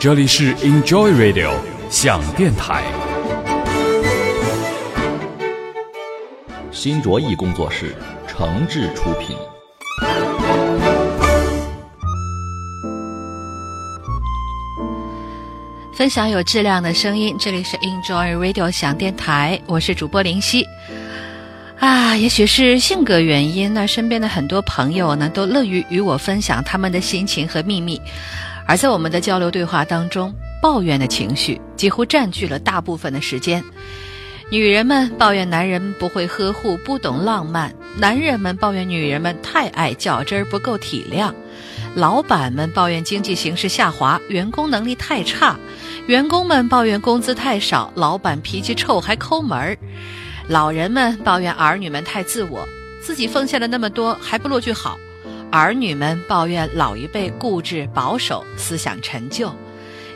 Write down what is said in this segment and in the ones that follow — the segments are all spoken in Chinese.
这里是 Enjoy Radio 想电台，新卓艺工作室诚挚出品。分享有质量的声音，这里是 Enjoy Radio 想电台，我是主播林夕。啊，也许是性格原因，那身边的很多朋友呢，都乐于与我分享他们的心情和秘密。而在我们的交流对话当中，抱怨的情绪几乎占据了大部分的时间。女人们抱怨男人不会呵护、不懂浪漫；男人们抱怨女人们太爱较真儿、不够体谅；老板们抱怨经济形势下滑、员工能力太差；员工们抱怨工资太少、老板脾气臭还抠门儿；老人们抱怨儿女们太自我，自己奉献了那么多还不落句好。儿女们抱怨老一辈固执保守、思想陈旧；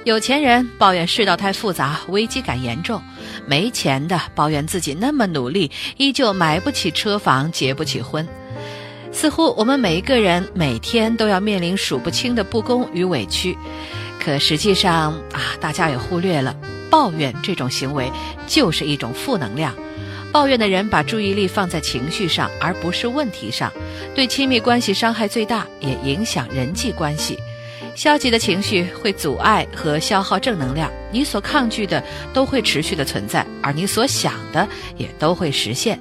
有钱人抱怨世道太复杂、危机感严重；没钱的抱怨自己那么努力，依旧买不起车房、结不起婚。似乎我们每一个人每天都要面临数不清的不公与委屈，可实际上啊，大家也忽略了，抱怨这种行为就是一种负能量。抱怨的人把注意力放在情绪上，而不是问题上，对亲密关系伤害最大，也影响人际关系。消极的情绪会阻碍和消耗正能量，你所抗拒的都会持续的存在，而你所想的也都会实现。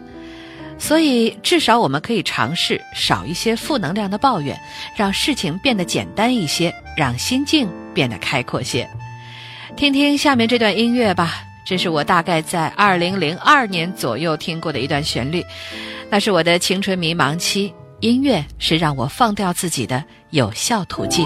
所以，至少我们可以尝试少一些负能量的抱怨，让事情变得简单一些，让心境变得开阔些。听听下面这段音乐吧。这是我大概在二零零二年左右听过的一段旋律，那是我的青春迷茫期。音乐是让我放掉自己的有效途径。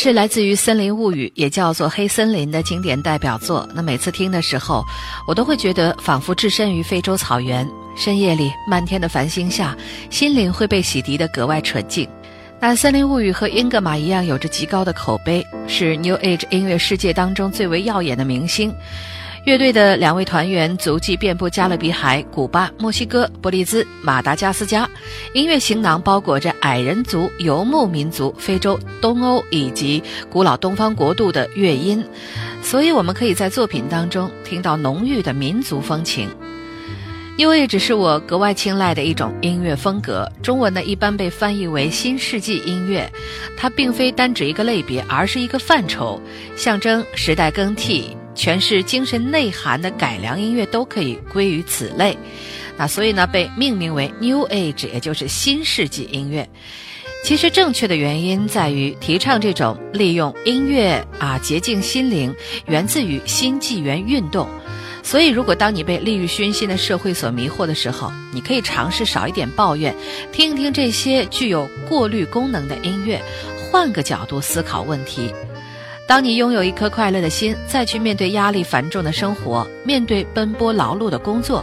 是来自于《森林物语》，也叫做《黑森林》的经典代表作。那每次听的时候，我都会觉得仿佛置身于非洲草原。深夜里，漫天的繁星下，心灵会被洗涤得格外纯净。那《森林物语》和英格玛一样，有着极高的口碑，是 New Age 音乐世界当中最为耀眼的明星。乐队的两位团员足迹遍布加勒比海、古巴、墨西哥、伯利兹、马达加斯加，音乐行囊包裹着矮人族、游牧民族、非洲、东欧以及古老东方国度的乐音，所以我们可以在作品当中听到浓郁的民族风情。New Age 是我格外青睐的一种音乐风格，中文呢一般被翻译为新世纪音乐，它并非单指一个类别，而是一个范畴，象征时代更替。诠释精神内涵的改良音乐都可以归于此类，那所以呢被命名为 New Age，也就是新世纪音乐。其实正确的原因在于提倡这种利用音乐啊洁净心灵，源自于新纪元运动。所以如果当你被利欲熏心的社会所迷惑的时候，你可以尝试少一点抱怨，听一听这些具有过滤功能的音乐，换个角度思考问题。当你拥有一颗快乐的心，再去面对压力繁重的生活，面对奔波劳碌的工作，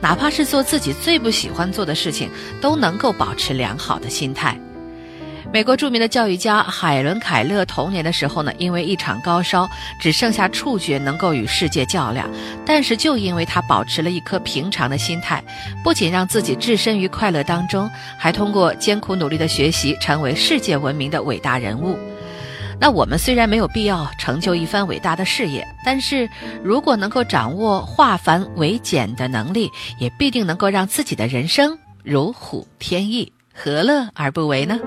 哪怕是做自己最不喜欢做的事情，都能够保持良好的心态。美国著名的教育家海伦·凯勒童年的时候呢，因为一场高烧，只剩下触觉能够与世界较量，但是就因为他保持了一颗平常的心态，不仅让自己置身于快乐当中，还通过艰苦努力的学习，成为世界闻名的伟大人物。那我们虽然没有必要成就一番伟大的事业，但是如果能够掌握化繁为简的能力，也必定能够让自己的人生如虎添翼，何乐而不为呢？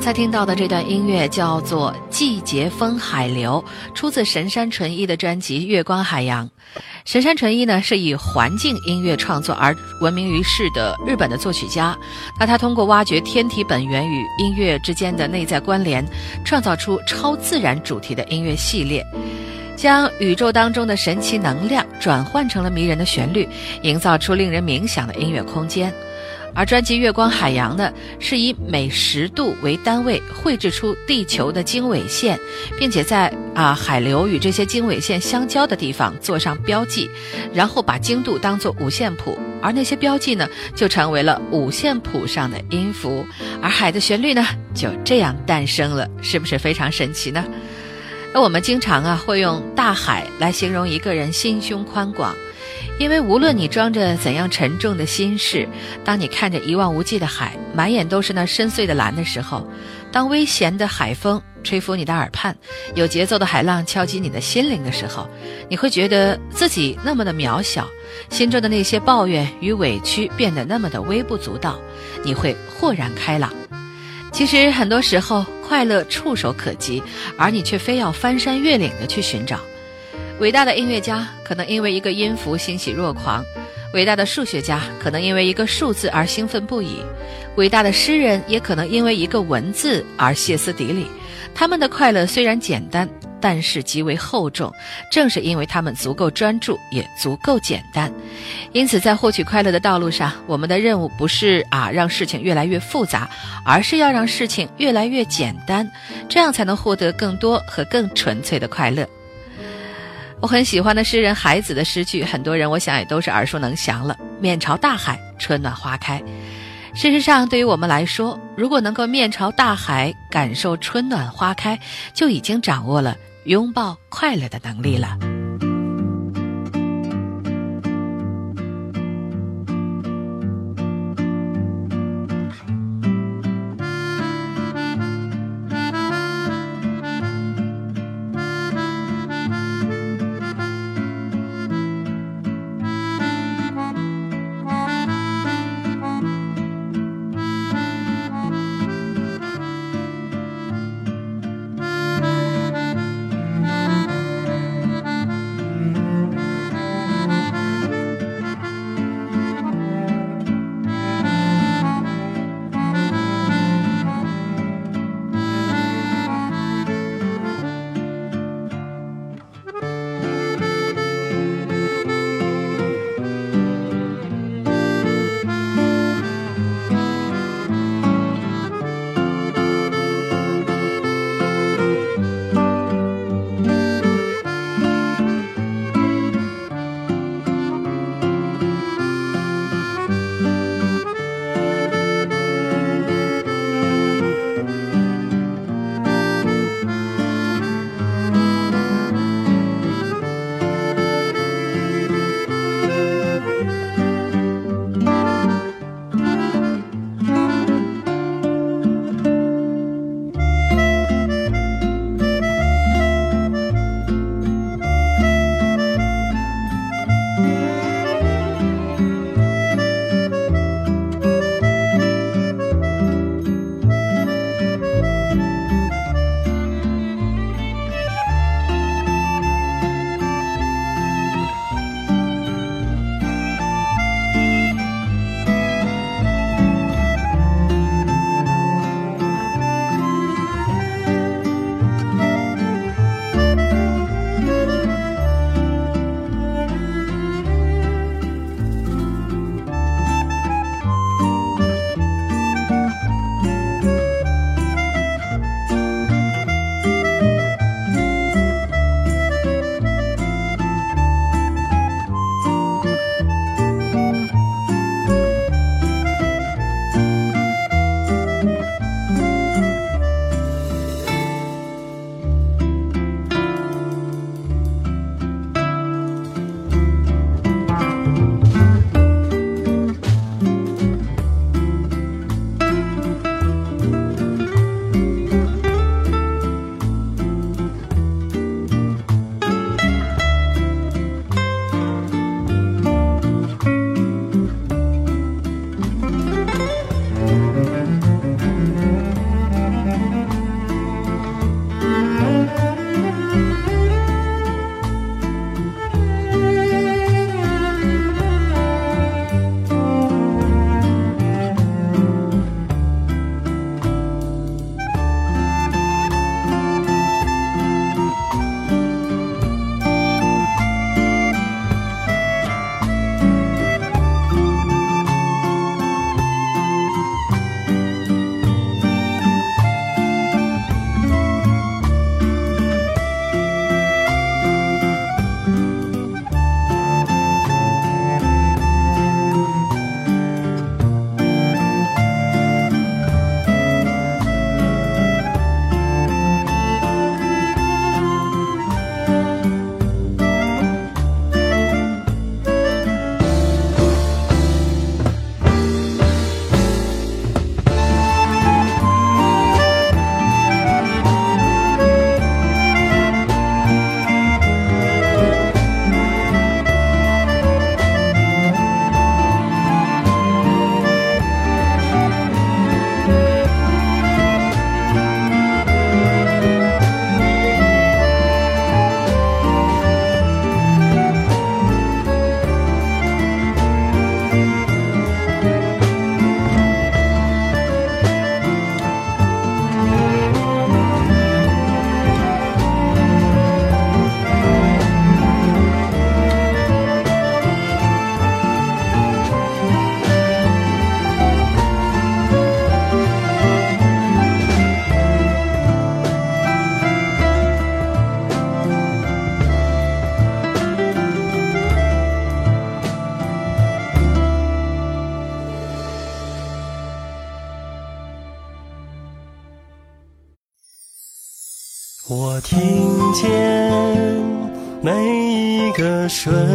刚才听到的这段音乐叫做《季节风海流》，出自神山纯一的专辑《月光海洋》。神山纯一呢是以环境音乐创作而闻名于世的日本的作曲家。那他通过挖掘天体本源与音乐之间的内在关联，创造出超自然主题的音乐系列，将宇宙当中的神奇能量转换成了迷人的旋律，营造出令人冥想的音乐空间。而专辑《月光海洋》呢，是以每十度为单位绘制出地球的经纬线，并且在啊海流与这些经纬线相交的地方做上标记，然后把经度当作五线谱，而那些标记呢，就成为了五线谱上的音符，而海的旋律呢，就这样诞生了，是不是非常神奇呢？那我们经常啊会用大海来形容一个人心胸宽广。因为无论你装着怎样沉重的心事，当你看着一望无际的海，满眼都是那深邃的蓝的时候，当微咸的海风吹拂你的耳畔，有节奏的海浪敲击你的心灵的时候，你会觉得自己那么的渺小，心中的那些抱怨与委屈变得那么的微不足道，你会豁然开朗。其实很多时候，快乐触手可及，而你却非要翻山越岭的去寻找。伟大的音乐家可能因为一个音符欣喜若狂，伟大的数学家可能因为一个数字而兴奋不已，伟大的诗人也可能因为一个文字而歇斯底里。他们的快乐虽然简单，但是极为厚重。正是因为他们足够专注，也足够简单，因此在获取快乐的道路上，我们的任务不是啊让事情越来越复杂，而是要让事情越来越简单，这样才能获得更多和更纯粹的快乐。我很喜欢的诗人海子的诗句，很多人我想也都是耳熟能详了。面朝大海，春暖花开。事实上，对于我们来说，如果能够面朝大海，感受春暖花开，就已经掌握了拥抱快乐的能力了。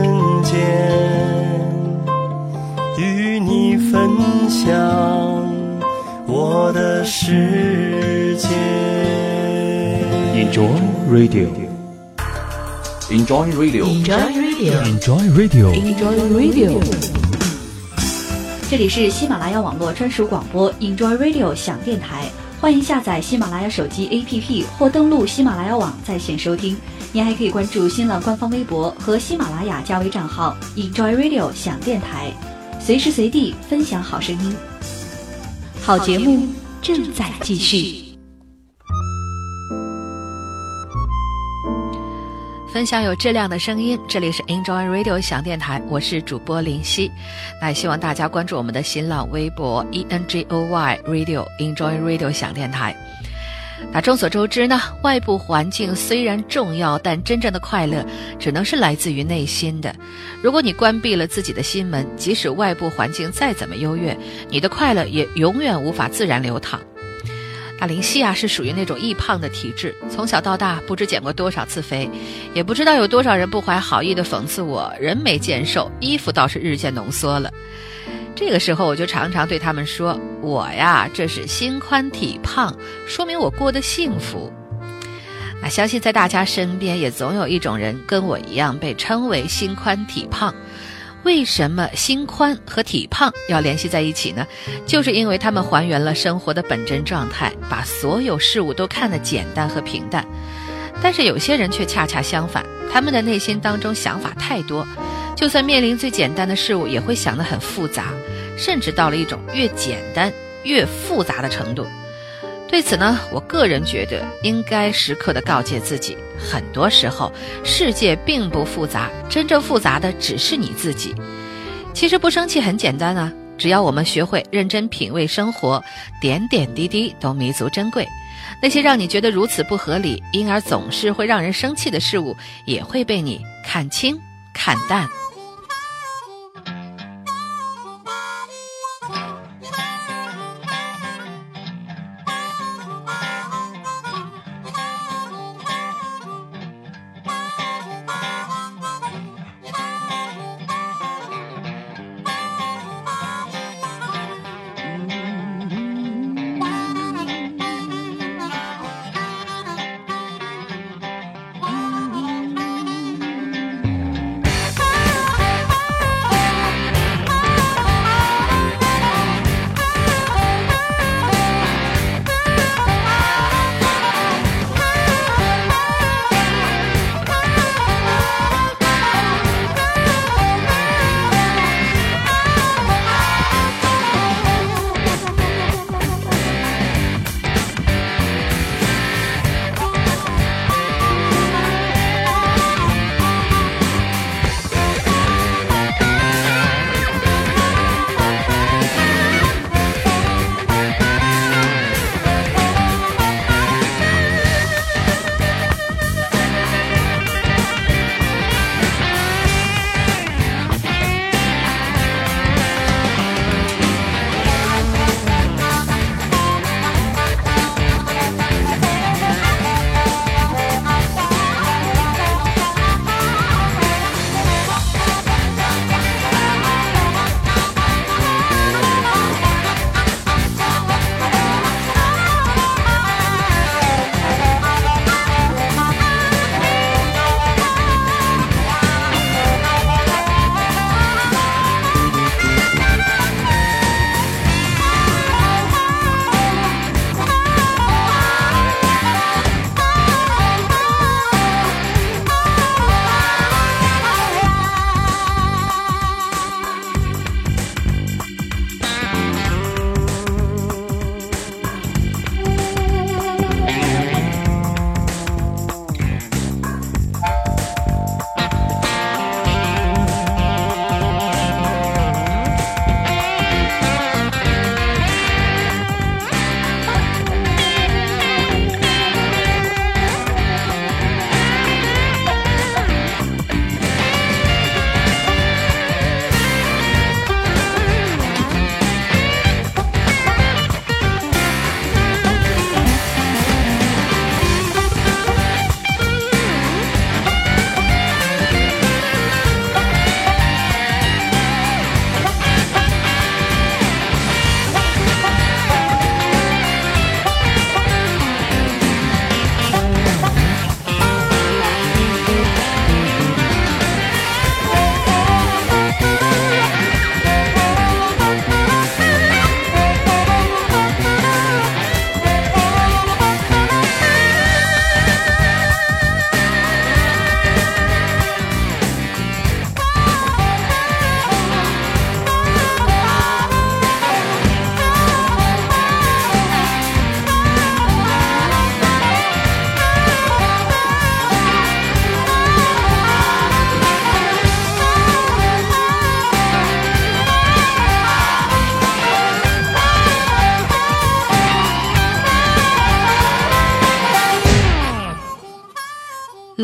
瞬间，与你分享我的世界。Enjoy Radio。Enjoy Radio，Enjoy Radio。Enjoy Radio。这里是喜马拉雅网络专属广播 Enjoy Radio 响电台，欢迎下载喜马拉雅手机 APP 或登录喜马拉雅网在线收听。您还可以关注新浪官方微博和喜马拉雅加微账号 Enjoy Radio 响电台，随时随地分享好声音。好节目正在继续。分享有质量的声音，这里是 Enjoy Radio 响电台，我是主播林夕。那也希望大家关注我们的新浪微博 E N J O Y Radio Enjoy Radio 响电台。那众所周知呢，外部环境虽然重要，但真正的快乐只能是来自于内心的。如果你关闭了自己的心门，即使外部环境再怎么优越，你的快乐也永远无法自然流淌。那林夕啊，是属于那种易胖的体质，从小到大不知减过多少次肥，也不知道有多少人不怀好意的讽刺我，人没见瘦，衣服倒是日渐浓缩了。这个时候，我就常常对他们说：“我呀，这是心宽体胖，说明我过得幸福。”那相信在大家身边也总有一种人跟我一样被称为心宽体胖。为什么心宽和体胖要联系在一起呢？就是因为他们还原了生活的本真状态，把所有事物都看得简单和平淡。但是有些人却恰恰相反，他们的内心当中想法太多，就算面临最简单的事物，也会想得很复杂，甚至到了一种越简单越复杂的程度。对此呢，我个人觉得应该时刻的告诫自己，很多时候世界并不复杂，真正复杂的只是你自己。其实不生气很简单啊，只要我们学会认真品味生活，点点滴滴都弥足珍贵。那些让你觉得如此不合理，因而总是会让人生气的事物，也会被你看清、看淡。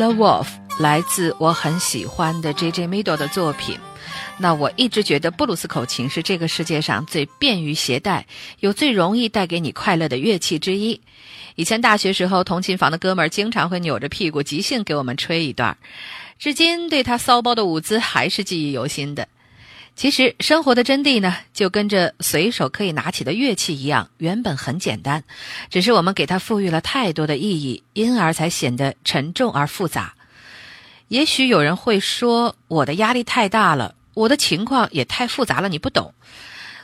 The Wolf 来自我很喜欢的 J.J. Middle 的作品。那我一直觉得布鲁斯口琴是这个世界上最便于携带、又最容易带给你快乐的乐器之一。以前大学时候，同琴房的哥们经常会扭着屁股即兴给我们吹一段，至今对他骚包的舞姿还是记忆犹新的。其实生活的真谛呢，就跟着随手可以拿起的乐器一样，原本很简单，只是我们给它赋予了太多的意义，因而才显得沉重而复杂。也许有人会说，我的压力太大了，我的情况也太复杂了，你不懂。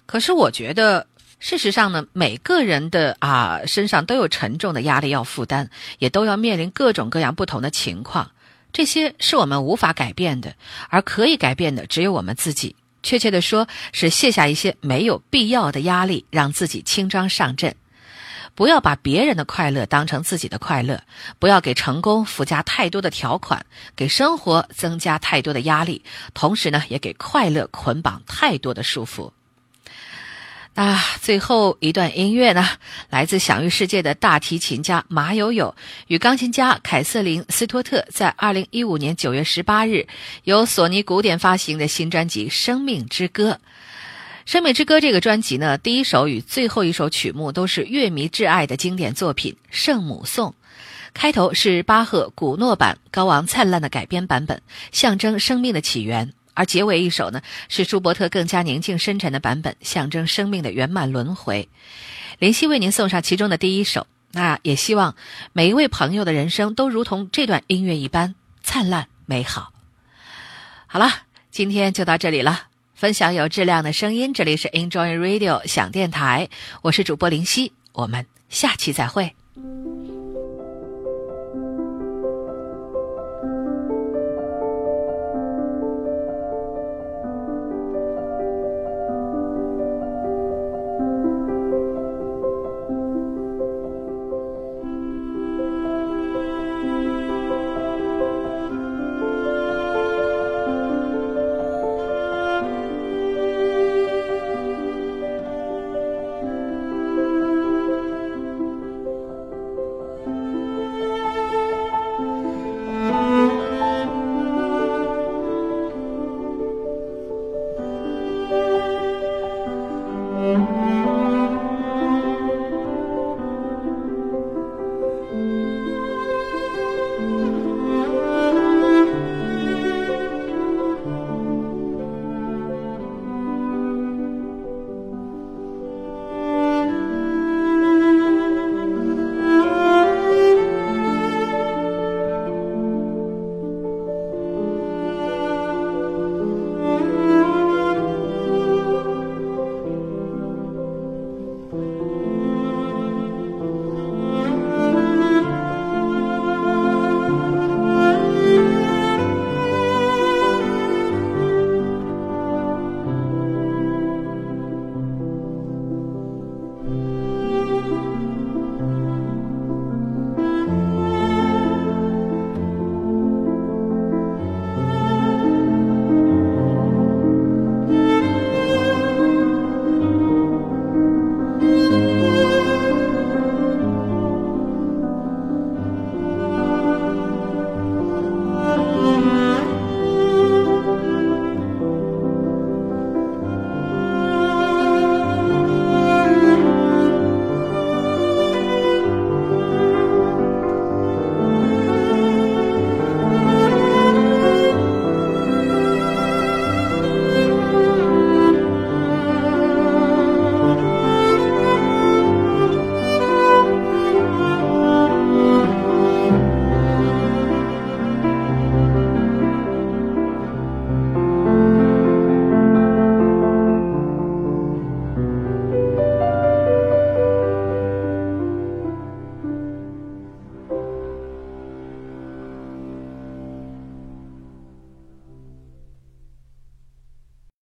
可是我觉得，事实上呢，每个人的啊身上都有沉重的压力要负担，也都要面临各种各样不同的情况，这些是我们无法改变的，而可以改变的只有我们自己。确切的说，是卸下一些没有必要的压力，让自己轻装上阵。不要把别人的快乐当成自己的快乐，不要给成功附加太多的条款，给生活增加太多的压力，同时呢，也给快乐捆绑太多的束缚。那最后一段音乐呢，来自享誉世界的大提琴家马友友与钢琴家凯瑟琳斯托特在二零一五年九月十八日由索尼古典发行的新专辑《生命之歌》。《生命之歌》这个专辑呢，第一首与最后一首曲目都是乐迷挚爱的经典作品《圣母颂》，开头是巴赫古诺版高昂灿烂的改编版本，象征生命的起源。而结尾一首呢，是舒伯特更加宁静深沉的版本，象征生命的圆满轮回。林夕为您送上其中的第一首，那也希望每一位朋友的人生都如同这段音乐一般灿烂美好。好了，今天就到这里了，分享有质量的声音，这里是 Enjoy Radio 响电台，我是主播林夕，我们下期再会。